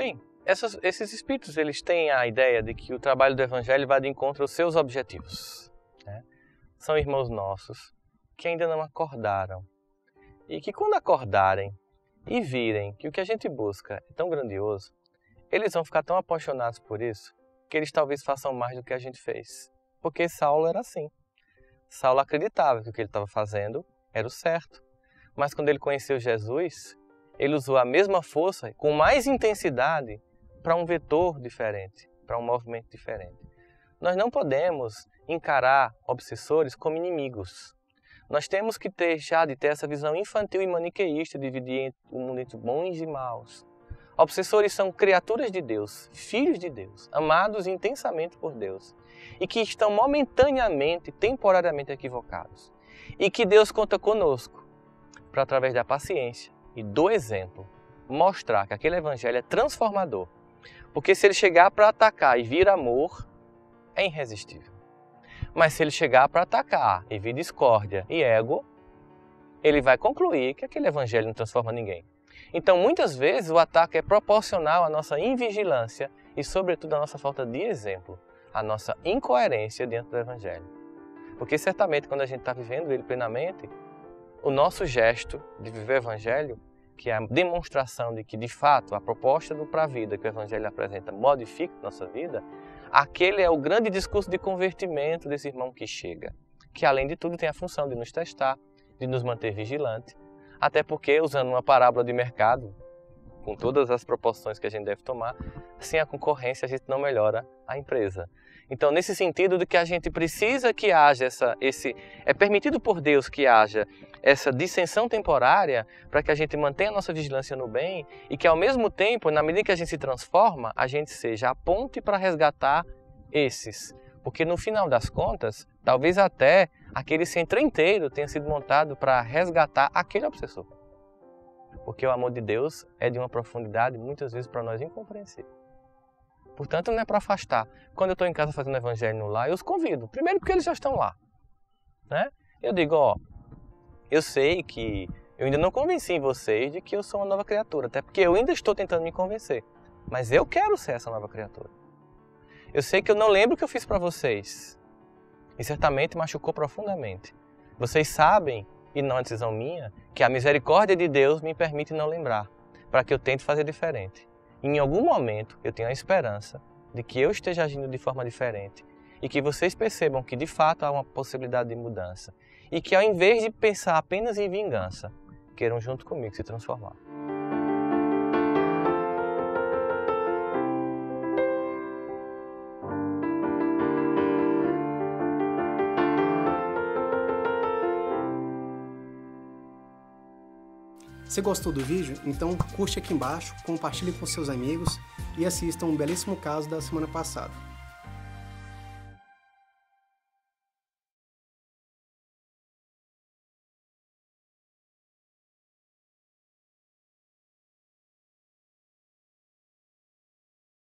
Bem, essas, esses espíritos eles têm a ideia de que o trabalho do Evangelho vai de encontro aos seus objetivos. Né? São irmãos nossos que ainda não acordaram e que quando acordarem e virem que o que a gente busca é tão grandioso, eles vão ficar tão apaixonados por isso que eles talvez façam mais do que a gente fez. Porque Saulo era assim. Saulo acreditava que o que ele estava fazendo era o certo. Mas quando ele conheceu Jesus, ele usou a mesma força com mais intensidade para um vetor diferente, para um movimento diferente. Nós não podemos encarar obsessores como inimigos. Nós temos que deixar de ter essa visão infantil e maniqueísta, de dividir o mundo entre bons e maus. Obsessores são criaturas de Deus, filhos de Deus, amados intensamente por Deus e que estão momentaneamente, temporariamente equivocados. E que Deus conta conosco para, através da paciência e do exemplo, mostrar que aquele evangelho é transformador. Porque se ele chegar para atacar e vir amor, é irresistível. Mas se ele chegar para atacar e vir discórdia e ego, ele vai concluir que aquele evangelho não transforma ninguém. Então, muitas vezes, o ataque é proporcional à nossa invigilância e, sobretudo, à nossa falta de exemplo, à nossa incoerência diante do Evangelho. Porque, certamente, quando a gente está vivendo ele plenamente, o nosso gesto de viver o Evangelho, que é a demonstração de que, de fato, a proposta do para a vida que o Evangelho apresenta modifica nossa vida, aquele é o grande discurso de convertimento desse irmão que chega, que, além de tudo, tem a função de nos testar, de nos manter vigilante até porque, usando uma parábola de mercado, com todas as proporções que a gente deve tomar, sem a concorrência a gente não melhora a empresa. Então, nesse sentido de que a gente precisa que haja essa, esse, é permitido por Deus que haja essa dissensão temporária para que a gente mantenha a nossa vigilância no bem e que ao mesmo tempo, na medida que a gente se transforma, a gente seja a ponte para resgatar esses. Porque no final das contas, talvez até aquele centro inteiro tenha sido montado para resgatar aquele obsessor. Porque o amor de Deus é de uma profundidade muitas vezes para nós incompreensível. Portanto, não é para afastar. Quando eu estou em casa fazendo evangelho no lar, eu os convido. Primeiro porque eles já estão lá. Né? Eu digo, ó, eu sei que eu ainda não convenci vocês de que eu sou uma nova criatura, até porque eu ainda estou tentando me convencer. Mas eu quero ser essa nova criatura. Eu sei que eu não lembro o que eu fiz para vocês, e certamente machucou profundamente. Vocês sabem, e não é decisão minha, que a misericórdia de Deus me permite não lembrar, para que eu tente fazer diferente. Em algum momento eu tenho a esperança de que eu esteja agindo de forma diferente e que vocês percebam que de fato há uma possibilidade de mudança e que ao invés de pensar apenas em vingança, queiram junto comigo se transformar. Se gostou do vídeo, então curte aqui embaixo, compartilhe com seus amigos e assista um belíssimo caso da semana passada.